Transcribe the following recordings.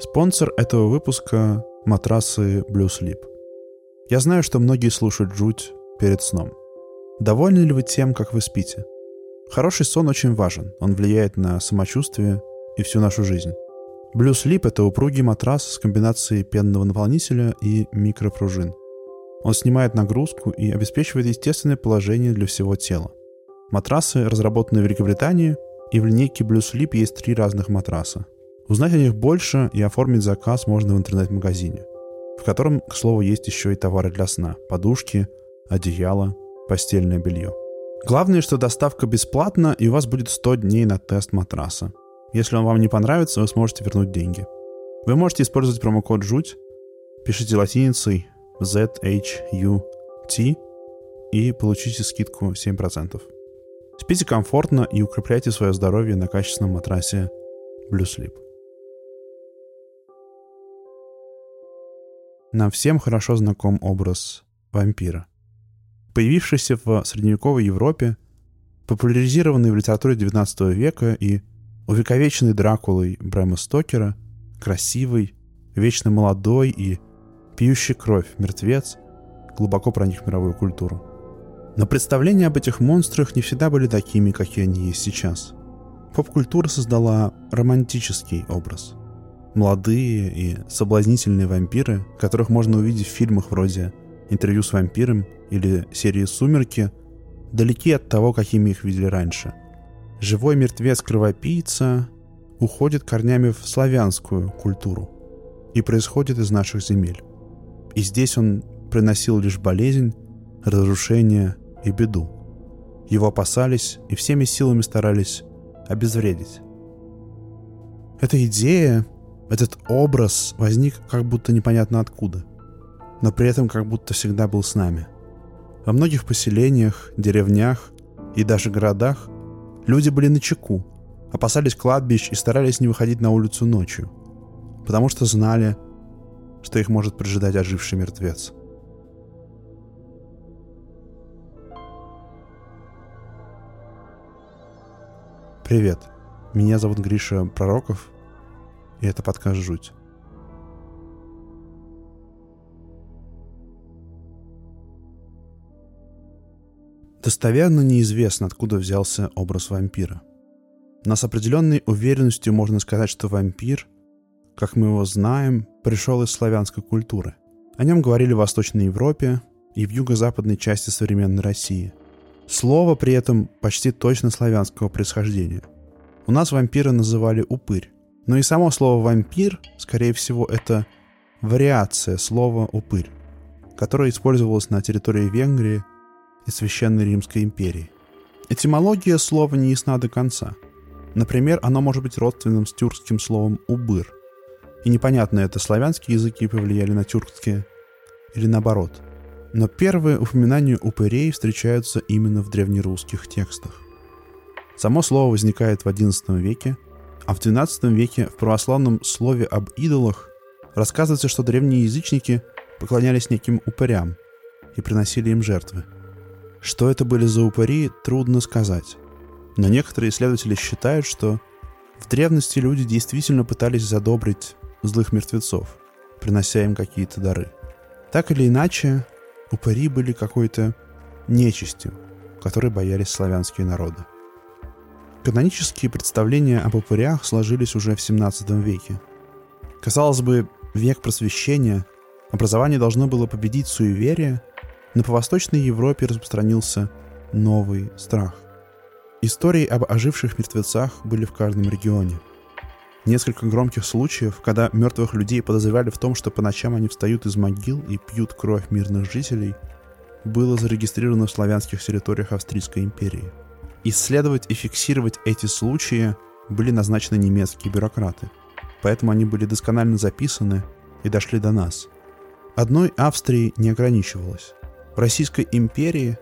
Спонсор этого выпуска — матрасы Blue Sleep. Я знаю, что многие слушают жуть перед сном. Довольны ли вы тем, как вы спите? Хороший сон очень важен. Он влияет на самочувствие и всю нашу жизнь. Blue Sleep — это упругий матрас с комбинацией пенного наполнителя и микропружин. Он снимает нагрузку и обеспечивает естественное положение для всего тела. Матрасы разработаны в Великобритании, и в линейке Blue Sleep есть три разных матраса. Узнать о них больше и оформить заказ можно в интернет-магазине, в котором, к слову, есть еще и товары для сна – подушки, одеяло, постельное белье. Главное, что доставка бесплатна, и у вас будет 100 дней на тест матраса. Если он вам не понравится, вы сможете вернуть деньги. Вы можете использовать промокод «Жуть», пишите латиницей ZHUT и получите скидку 7%. Спите комфортно и укрепляйте свое здоровье на качественном матрасе Blue Sleep. Нам всем хорошо знаком образ вампира. Появившийся в средневековой Европе, популяризированный в литературе XIX века и увековеченный Дракулой Брэма Стокера, красивый, вечно молодой и пьющий кровь мертвец глубоко проник в мировую культуру. Но представления об этих монстрах не всегда были такими, какие они есть сейчас. Поп-культура создала романтический образ. Молодые и соблазнительные вампиры, которых можно увидеть в фильмах вроде «Интервью с вампиром» или серии «Сумерки», далеки от того, какими их видели раньше. Живой мертвец-кровопийца уходит корнями в славянскую культуру и происходит из наших земель. И здесь он приносил лишь болезнь, разрушение и беду. Его опасались и всеми силами старались обезвредить. Эта идея, этот образ возник как будто непонятно откуда, но при этом как будто всегда был с нами. Во многих поселениях, деревнях и даже городах люди были на чеку, опасались кладбищ и старались не выходить на улицу ночью, потому что знали, что их может прожидать оживший мертвец. Привет, меня зовут Гриша Пророков, и это подкаст «Жуть». Достоверно неизвестно, откуда взялся образ вампира. Но с определенной уверенностью можно сказать, что вампир, как мы его знаем, пришел из славянской культуры. О нем говорили в Восточной Европе и в юго-западной части современной России – Слово при этом почти точно славянского происхождения. У нас вампира называли упырь. Но и само слово «вампир», скорее всего, это вариация слова «упырь», которое использовалось на территории Венгрии и Священной Римской империи. Этимология слова не ясна до конца. Например, оно может быть родственным с тюркским словом «убыр». И непонятно, это славянские языки повлияли на тюркские или наоборот – но первые упоминания упырей встречаются именно в древнерусских текстах. Само слово возникает в XI веке, а в XII веке в православном слове об идолах рассказывается, что древние язычники поклонялись неким упырям и приносили им жертвы. Что это были за упыри, трудно сказать. Но некоторые исследователи считают, что в древности люди действительно пытались задобрить злых мертвецов, принося им какие-то дары. Так или иначе, упыри были какой-то нечистью, которой боялись славянские народы. Канонические представления об упырях сложились уже в 17 веке. Казалось бы, век просвещения, образование должно было победить суеверие, но по Восточной Европе распространился новый страх. Истории об оживших мертвецах были в каждом регионе – Несколько громких случаев, когда мертвых людей подозревали в том, что по ночам они встают из могил и пьют кровь мирных жителей, было зарегистрировано в славянских территориях Австрийской империи. Исследовать и фиксировать эти случаи были назначены немецкие бюрократы, поэтому они были досконально записаны и дошли до нас. Одной Австрии не ограничивалось. В Российской империи,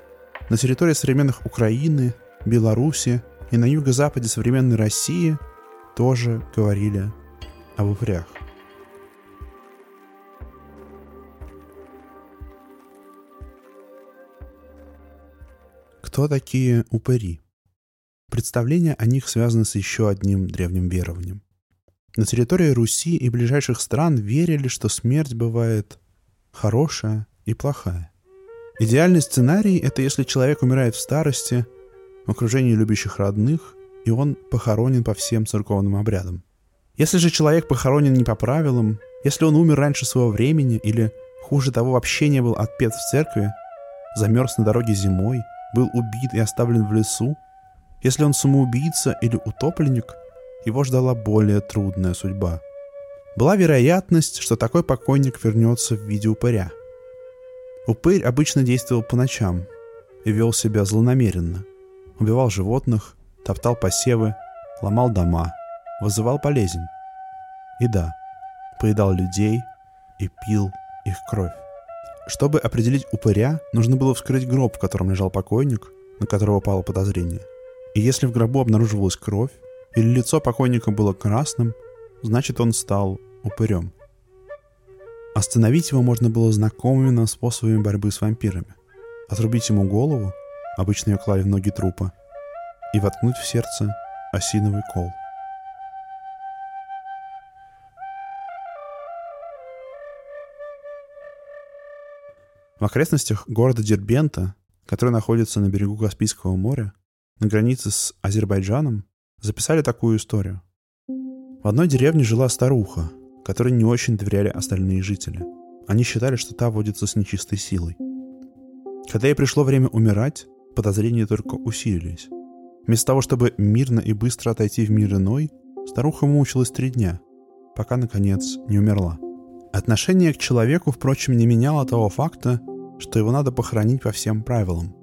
на территории современных Украины, Беларуси и на юго-западе современной России – тоже говорили об упырях. Кто такие упыри? Представление о них связано с еще одним древним верованием. На территории Руси и ближайших стран верили, что смерть бывает хорошая и плохая. Идеальный сценарий — это если человек умирает в старости, в окружении любящих родных, и он похоронен по всем церковным обрядам. Если же человек похоронен не по правилам, если он умер раньше своего времени или, хуже того, вообще не был отпет в церкви, замерз на дороге зимой, был убит и оставлен в лесу, если он самоубийца или утопленник, его ждала более трудная судьба. Была вероятность, что такой покойник вернется в виде упыря. Упырь обычно действовал по ночам и вел себя злонамеренно. Убивал животных, топтал посевы, ломал дома, вызывал болезнь. И да, поедал людей и пил их кровь. Чтобы определить упыря, нужно было вскрыть гроб, в котором лежал покойник, на которого пало подозрение. И если в гробу обнаруживалась кровь, или лицо покойника было красным, значит он стал упырем. Остановить его можно было знакомыми нам способами борьбы с вампирами. Отрубить ему голову, обычно ее клали в ноги трупа, и воткнуть в сердце осиновый кол. В окрестностях города Дербента, который находится на берегу Каспийского моря, на границе с Азербайджаном, записали такую историю. В одной деревне жила старуха, которой не очень доверяли остальные жители. Они считали, что та водится с нечистой силой. Когда ей пришло время умирать, подозрения только усилились. Вместо того, чтобы мирно и быстро отойти в мир иной, старуха мучилась три дня, пока, наконец, не умерла. Отношение к человеку, впрочем, не меняло того факта, что его надо похоронить по всем правилам.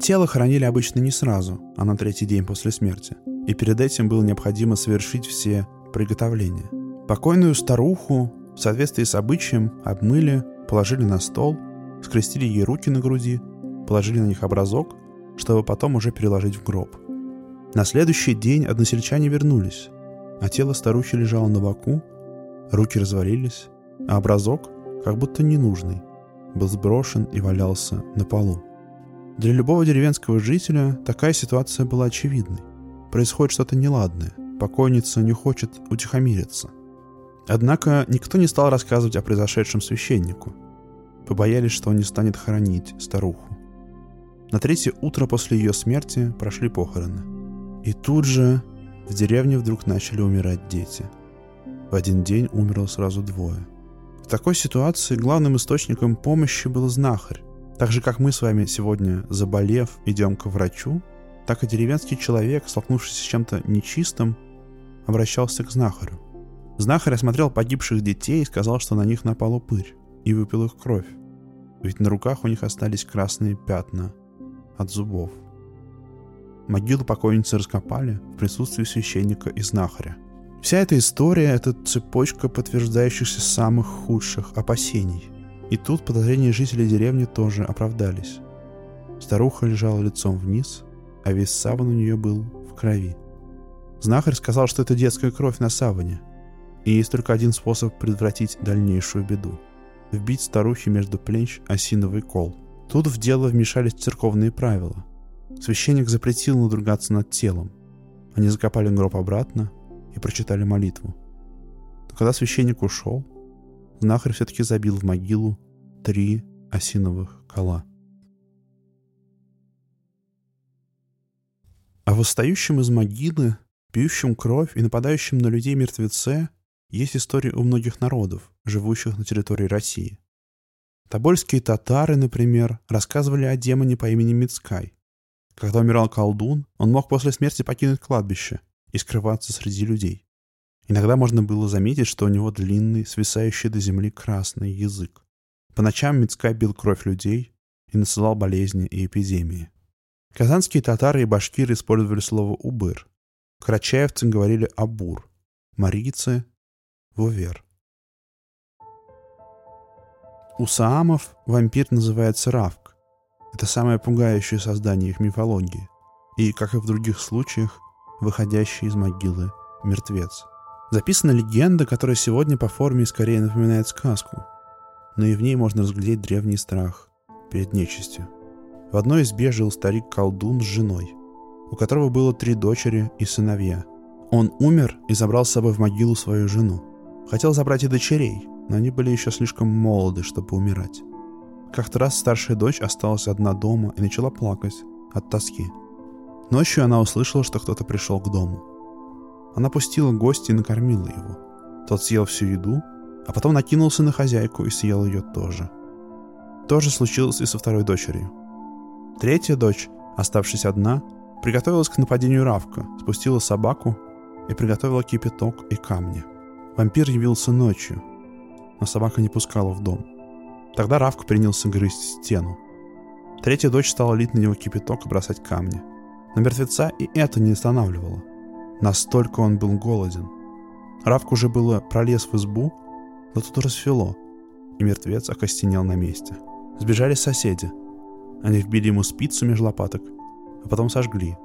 Тело хоронили обычно не сразу, а на третий день после смерти, и перед этим было необходимо совершить все приготовления. Покойную старуху в соответствии с обычаем обмыли, положили на стол, скрестили ей руки на груди, положили на них образок, чтобы потом уже переложить в гроб – на следующий день односельчане вернулись, а тело старухи лежало на боку, руки развалились, а образок, как будто ненужный, был сброшен и валялся на полу. Для любого деревенского жителя такая ситуация была очевидной. Происходит что-то неладное, покойница не хочет утихомириться. Однако никто не стал рассказывать о произошедшем священнику. Побоялись, что он не станет хоронить старуху. На третье утро после ее смерти прошли похороны – и тут же в деревне вдруг начали умирать дети. В один день умерло сразу двое. В такой ситуации главным источником помощи был знахарь. Так же, как мы с вами сегодня, заболев, идем к врачу, так и деревенский человек, столкнувшийся с чем-то нечистым, обращался к знахарю. Знахарь осмотрел погибших детей и сказал, что на них напал упырь, и выпил их кровь. Ведь на руках у них остались красные пятна от зубов. Могилу покойницы раскопали в присутствии священника и знахаря. Вся эта история — это цепочка подтверждающихся самых худших опасений. И тут подозрения жителей деревни тоже оправдались. Старуха лежала лицом вниз, а весь саван у нее был в крови. Знахарь сказал, что это детская кровь на саване, и есть только один способ предотвратить дальнейшую беду — вбить старухе между плеч осиновый кол. Тут в дело вмешались церковные правила. Священник запретил надругаться над телом. Они закопали гроб обратно и прочитали молитву. Но когда священник ушел, знахарь все-таки забил в могилу три осиновых кола. А восстающем из могилы, пьющем кровь и нападающем на людей мертвеце есть истории у многих народов, живущих на территории России. Тобольские татары, например, рассказывали о демоне по имени Мицкай, когда умирал колдун, он мог после смерти покинуть кладбище и скрываться среди людей. Иногда можно было заметить, что у него длинный, свисающий до земли красный язык. По ночам Мицкай бил кровь людей и насылал болезни и эпидемии. Казанские татары и башкиры использовали слово «убыр». Карачаевцы говорили «абур», марийцы — «вувер». У саамов вампир называется равк, это самое пугающее создание их мифологии. И, как и в других случаях, выходящий из могилы мертвец. Записана легенда, которая сегодня по форме скорее напоминает сказку, но и в ней можно разглядеть древний страх перед нечистью. В одной избе жил старик-колдун с женой, у которого было три дочери и сыновья. Он умер и забрал с собой в могилу свою жену. Хотел забрать и дочерей, но они были еще слишком молоды, чтобы умирать. Как-то раз старшая дочь осталась одна дома и начала плакать от тоски. Ночью она услышала, что кто-то пришел к дому. Она пустила гостя и накормила его. Тот съел всю еду, а потом накинулся на хозяйку и съел ее тоже. То же случилось и со второй дочерью. Третья дочь, оставшись одна, приготовилась к нападению Равка, спустила собаку и приготовила кипяток и камни. Вампир явился ночью, но собака не пускала в дом. Тогда Равка принялся грызть стену. Третья дочь стала лить на него кипяток и бросать камни. Но мертвеца и это не останавливало. Настолько он был голоден. Равк уже было пролез в избу, но тут рассвело, и мертвец окостенел на месте. Сбежали соседи. Они вбили ему спицу между лопаток, а потом сожгли,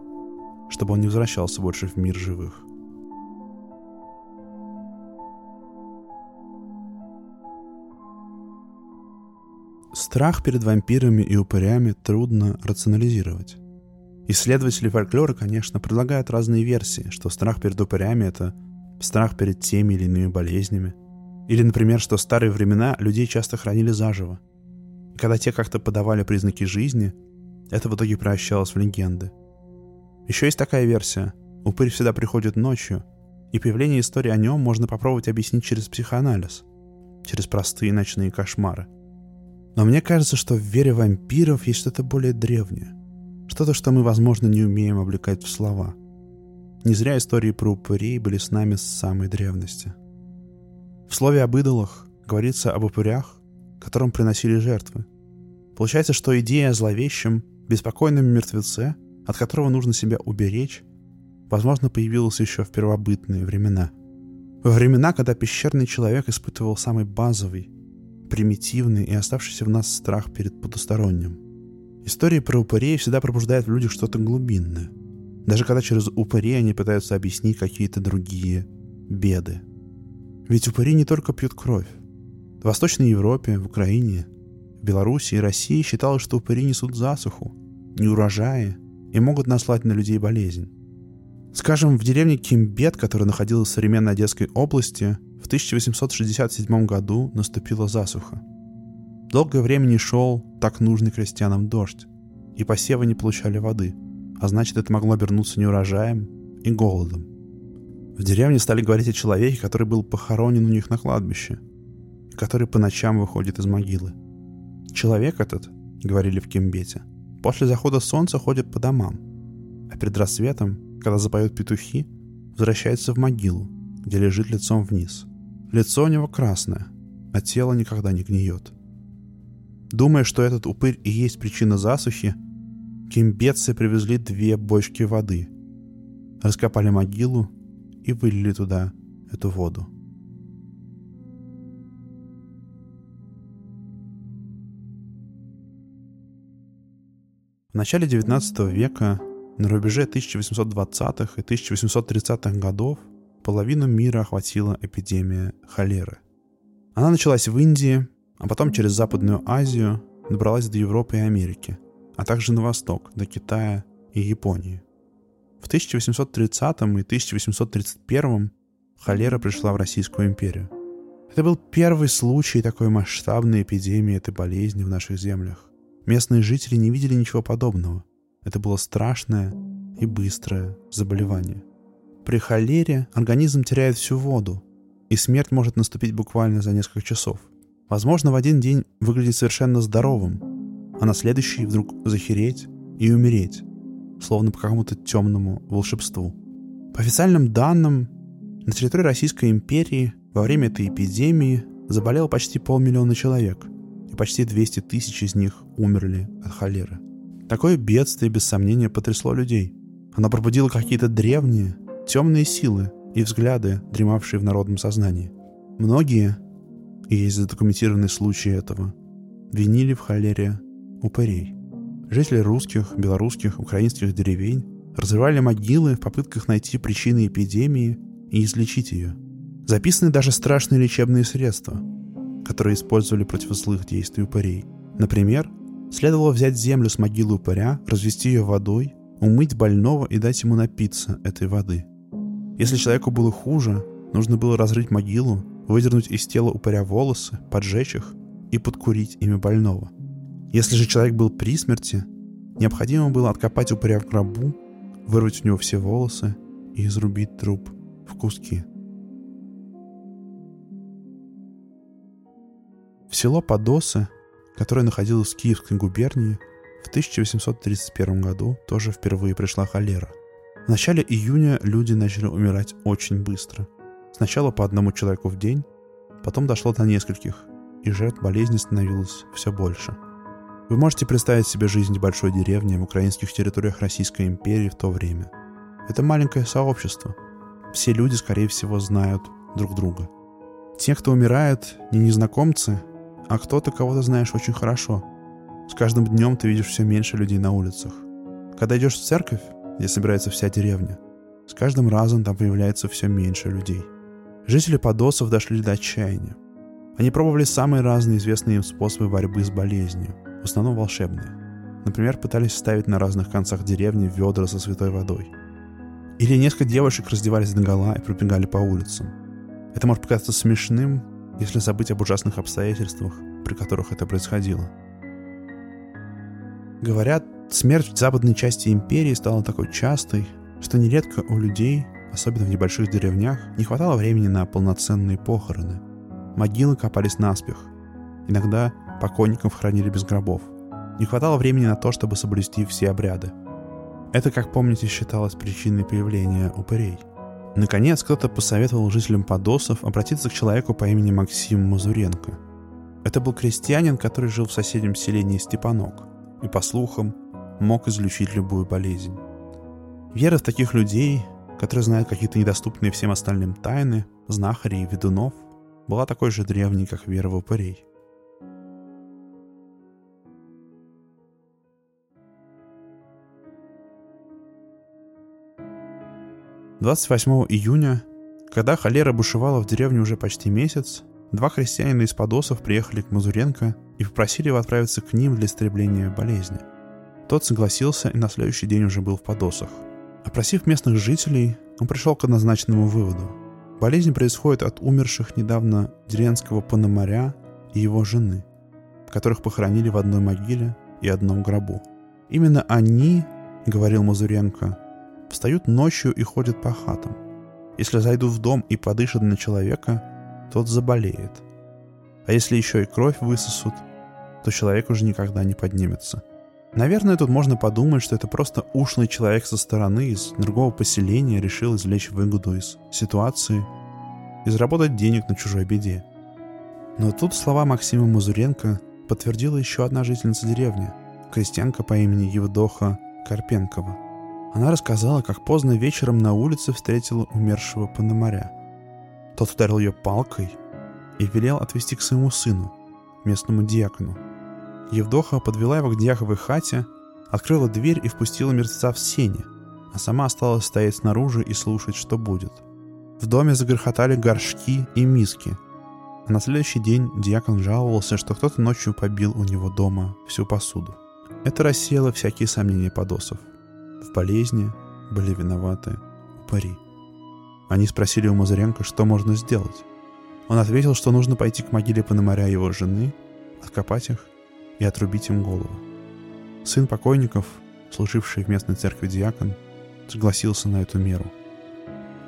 чтобы он не возвращался больше в мир живых. Страх перед вампирами и упырями трудно рационализировать. Исследователи фольклора, конечно, предлагают разные версии, что страх перед упырями — это страх перед теми или иными болезнями. Или, например, что в старые времена людей часто хранили заживо. И когда те как-то подавали признаки жизни, это в итоге превращалось в легенды. Еще есть такая версия. Упырь всегда приходит ночью, и появление истории о нем можно попробовать объяснить через психоанализ, через простые ночные кошмары — но мне кажется, что в вере вампиров есть что-то более древнее. Что-то, что мы, возможно, не умеем облекать в слова. Не зря истории про упырей были с нами с самой древности. В слове об идолах говорится об упырях, которым приносили жертвы. Получается, что идея о зловещем, беспокойном мертвеце, от которого нужно себя уберечь, возможно, появилась еще в первобытные времена. Во времена, когда пещерный человек испытывал самый базовый, примитивный и оставшийся в нас страх перед потусторонним. Истории про упырей всегда пробуждают в людях что-то глубинное. Даже когда через упырей они пытаются объяснить какие-то другие беды. Ведь упыри не только пьют кровь. В Восточной Европе, в Украине, в Беларуси и России считалось, что упыри несут засуху, неурожаи и могут наслать на людей болезнь. Скажем, в деревне Кимбет, которая находилась в современной Одесской области, в 1867 году наступила засуха. Долгое время не шел так нужный крестьянам дождь, и посевы не получали воды, а значит это могло обернуться неурожаем и голодом. В деревне стали говорить о человеке, который был похоронен у них на кладбище, и который по ночам выходит из могилы. Человек этот, говорили в Кембете, после захода солнца ходит по домам, а перед рассветом, когда запоют петухи, возвращается в могилу, где лежит лицом вниз – Лицо у него красное, а тело никогда не гниет. Думая, что этот упырь и есть причина засухи, кимбетцы привезли две бочки воды, раскопали могилу и вылили туда эту воду. В начале XIX века, на рубеже 1820-х и 1830-х годов, половину мира охватила эпидемия холеры. Она началась в Индии, а потом через Западную Азию добралась до Европы и Америки, а также на восток, до Китая и Японии. В 1830 и 1831 холера пришла в Российскую империю. Это был первый случай такой масштабной эпидемии этой болезни в наших землях. Местные жители не видели ничего подобного. Это было страшное и быстрое заболевание – при холере организм теряет всю воду, и смерть может наступить буквально за несколько часов. Возможно, в один день выглядеть совершенно здоровым, а на следующий вдруг захереть и умереть, словно по какому-то темному волшебству. По официальным данным, на территории Российской империи во время этой эпидемии заболело почти полмиллиона человек, и почти 200 тысяч из них умерли от холеры. Такое бедствие, без сомнения, потрясло людей. Оно пробудило какие-то древние, темные силы и взгляды, дремавшие в народном сознании. Многие, и есть задокументированные случаи этого, винили в холере упырей. Жители русских, белорусских, украинских деревень разрывали могилы в попытках найти причины эпидемии и излечить ее. Записаны даже страшные лечебные средства, которые использовали против злых действий упырей. Например, следовало взять землю с могилы упыря, развести ее водой, умыть больного и дать ему напиться этой воды – Если человеку было хуже, нужно было разрыть могилу, выдернуть из тела упыря волосы, поджечь их и подкурить ими больного. Если же человек был при смерти, необходимо было откопать упыря в гробу, вырвать у него все волосы и изрубить труп в куски. В село Подосы, которое находилось в Киевской губернии, в 1831 году тоже впервые пришла холера. В начале июня люди начали умирать очень быстро. Сначала по одному человеку в день, потом дошло до нескольких, и жертв болезни становилось все больше. Вы можете представить себе жизнь небольшой деревни в украинских территориях Российской империи в то время. Это маленькое сообщество. Все люди, скорее всего, знают друг друга. Те, кто умирает, не незнакомцы, а кто-то, кого ты знаешь очень хорошо. С каждым днем ты видишь все меньше людей на улицах. Когда идешь в церковь, где собирается вся деревня, с каждым разом там появляется все меньше людей. Жители Подосов дошли до отчаяния. Они пробовали самые разные известные им способы борьбы с болезнью, в основном волшебные. Например, пытались ставить на разных концах деревни ведра со святой водой. Или несколько девушек раздевались до гола и пробегали по улицам. Это может показаться смешным, если забыть об ужасных обстоятельствах, при которых это происходило. Говорят, смерть в западной части империи стала такой частой, что нередко у людей, особенно в небольших деревнях, не хватало времени на полноценные похороны – Могилы копались наспех. Иногда покойников хранили без гробов. Не хватало времени на то, чтобы соблюсти все обряды. Это, как помните, считалось причиной появления упырей. Наконец, кто-то посоветовал жителям Подосов обратиться к человеку по имени Максим Мазуренко. Это был крестьянин, который жил в соседнем селении Степанок и, по слухам, мог излечить любую болезнь. Вера в таких людей, которые знают какие-то недоступные всем остальным тайны, знахарей и ведунов, была такой же древней, как вера в упырей. Июня, когда холера бушевала в деревне уже почти месяц, два христианина из Подосов приехали к Мазуренко и попросили его отправиться к ним для истребления болезни. Тот согласился и на следующий день уже был в Подосах. Опросив местных жителей, он пришел к однозначному выводу – Болезнь происходит от умерших недавно деревенского пономаря и его жены, которых похоронили в одной могиле и одном гробу. Именно они, говорил Мазуренко, встают ночью и ходят по хатам. Если зайдут в дом и подышат на человека, тот заболеет. А если еще и кровь высосут, то человек уже никогда не поднимется – Наверное, тут можно подумать, что это просто ушлый человек со стороны из другого поселения решил извлечь выгоду из ситуации и заработать денег на чужой беде. Но тут слова Максима Мазуренко подтвердила еще одна жительница деревни, крестьянка по имени Евдоха Карпенкова. Она рассказала, как поздно вечером на улице встретила умершего пономаря. Тот ударил ее палкой и велел отвезти к своему сыну, местному диакону. Евдоха подвела его к дьяховой хате, открыла дверь и впустила мертвеца в сене, а сама осталась стоять снаружи и слушать, что будет. В доме загрохотали горшки и миски. А на следующий день диакон жаловался, что кто-то ночью побил у него дома всю посуду. Это рассеяло всякие сомнения подосов. В болезни были виноваты упыри. Они спросили у Мазаренко, что можно сделать. Он ответил, что нужно пойти к могиле Пономаря его жены, откопать их и отрубить им голову. Сын покойников, служивший в местной церкви диакон, согласился на эту меру.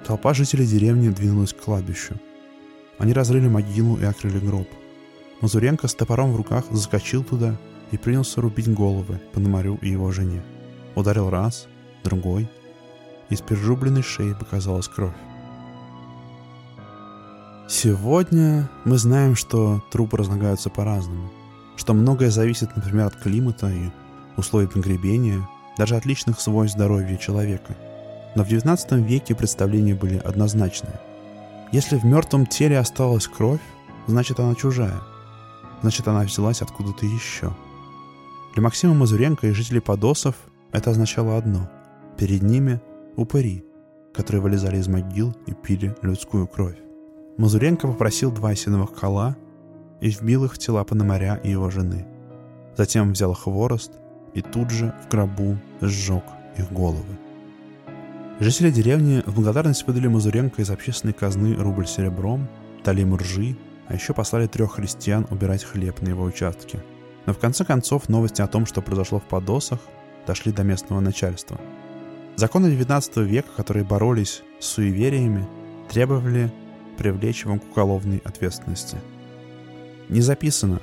Толпа жителей деревни двинулась к кладбищу. Они разрыли могилу и открыли гроб. Мазуренко с топором в руках заскочил туда и принялся рубить головы Пономарю и его жене. Ударил раз, другой. Из перерубленной шеи показалась кровь. Сегодня мы знаем, что трупы разлагаются по-разному что многое зависит, например, от климата и условий погребения, даже от личных свойств здоровья человека. Но в XIX веке представления были однозначные. Если в мертвом теле осталась кровь, значит она чужая. Значит она взялась откуда-то еще. Для Максима Мазуренко и жителей Подосов это означало одно. Перед ними упыри, которые вылезали из могил и пили людскую кровь. Мазуренко попросил два осиновых кола и вбил их в тела Пономаря и его жены. Затем взял хворост и тут же в гробу сжег их головы. Жители деревни в благодарность выдали Мазуренко из общественной казны рубль серебром, дали ему ржи, а еще послали трех христиан убирать хлеб на его участке. Но в конце концов новости о том, что произошло в Подосах, дошли до местного начальства. Законы XIX века, которые боролись с суевериями, требовали привлечь его к уголовной ответственности. Не записано,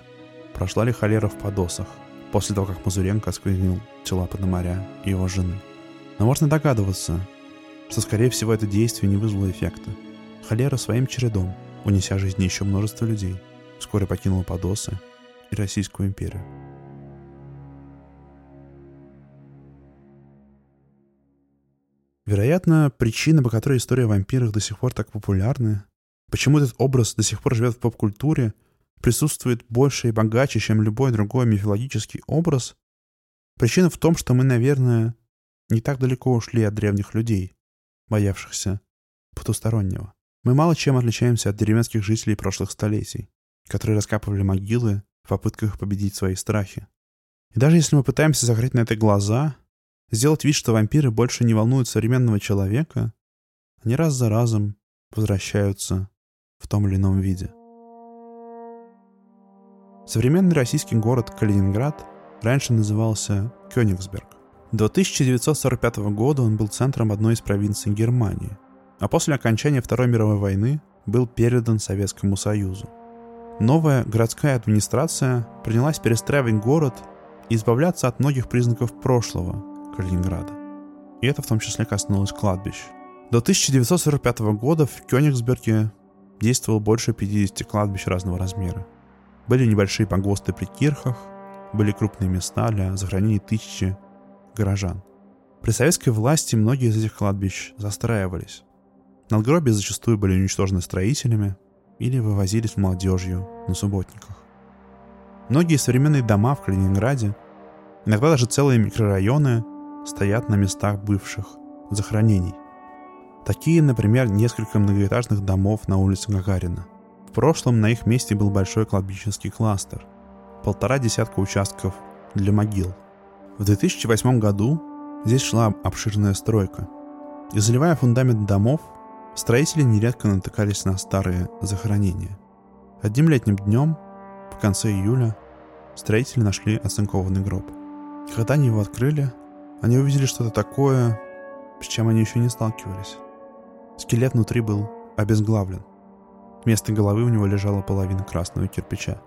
прошла ли холера в Подосах после того, как Мазуренко осквернил тела Пономаря и его жены. Но можно догадываться, что, скорее всего, это действие не вызвало эффекта. Холера своим чередом, унеся жизни еще множество людей, вскоре покинула Подосы и Российскую империю. Вероятно, причина, по которой история о вампирах до сих пор так популярна, почему этот образ до сих пор живет в поп-культуре, присутствует больше и богаче, чем любой другой мифологический образ, причина в том, что мы, наверное, не так далеко ушли от древних людей, боявшихся потустороннего. Мы мало чем отличаемся от деревенских жителей прошлых столетий, которые раскапывали могилы в попытках победить свои страхи. И даже если мы пытаемся закрыть на это глаза, сделать вид, что вампиры больше не волнуют современного человека, они раз за разом возвращаются в том или ином виде. Современный российский город Калининград раньше назывался Кёнигсберг. До 1945 года он был центром одной из провинций Германии, а после окончания Второй мировой войны был передан Советскому Союзу. Новая городская администрация принялась перестраивать город и избавляться от многих признаков прошлого, Калининграда. И это в том числе коснулось кладбищ. До 1945 года в Кёнигсберге действовало больше 50 кладбищ разного размера. Были небольшие погосты при кирхах, были крупные места для захоронения тысячи горожан. При советской власти многие из этих кладбищ застраивались. Надгробия зачастую были уничтожены строителями или вывозились молодежью на субботниках. Многие современные дома в Калининграде, иногда даже целые микрорайоны, стоят на местах бывших захоронений. Такие, например, несколько многоэтажных домов на улице Гагарина. Прошлом на их месте был большой кладбищенский кластер. Полтора десятка участков для могил. В 2008 году здесь шла обширная стройка. И заливая фундамент домов, строители нередко натыкались на старые захоронения. Одним летним днем, в конце июля, строители нашли оцинкованный гроб. Когда они его открыли, они увидели что-то такое, с чем они еще не сталкивались. Скелет внутри был обезглавлен. Вместо головы у него лежала половина красного кирпича,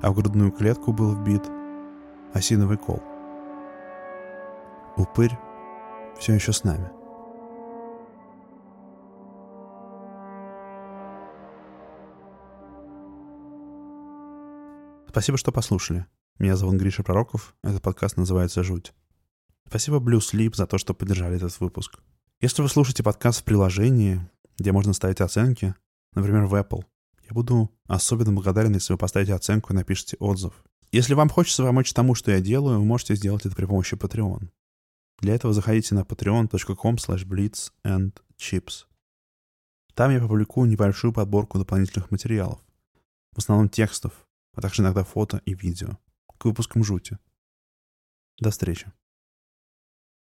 а в грудную клетку был вбит осиновый кол. Упырь все еще с нами. Спасибо, что послушали. Меня зовут Гриша Пророков. Этот подкаст называется «Жуть». Спасибо Blue Sleep за то, что поддержали этот выпуск. Если вы слушаете подкаст в приложении, где можно ставить оценки, например, в Apple, я буду особенно благодарен, если вы поставите оценку и напишите отзыв. Если вам хочется помочь тому, что я делаю, вы можете сделать это при помощи Patreon. Для этого заходите на patreon.com slash blitz and chips. Там я публикую небольшую подборку дополнительных материалов, в основном текстов, а также иногда фото и видео, к выпускам жути. До встречи.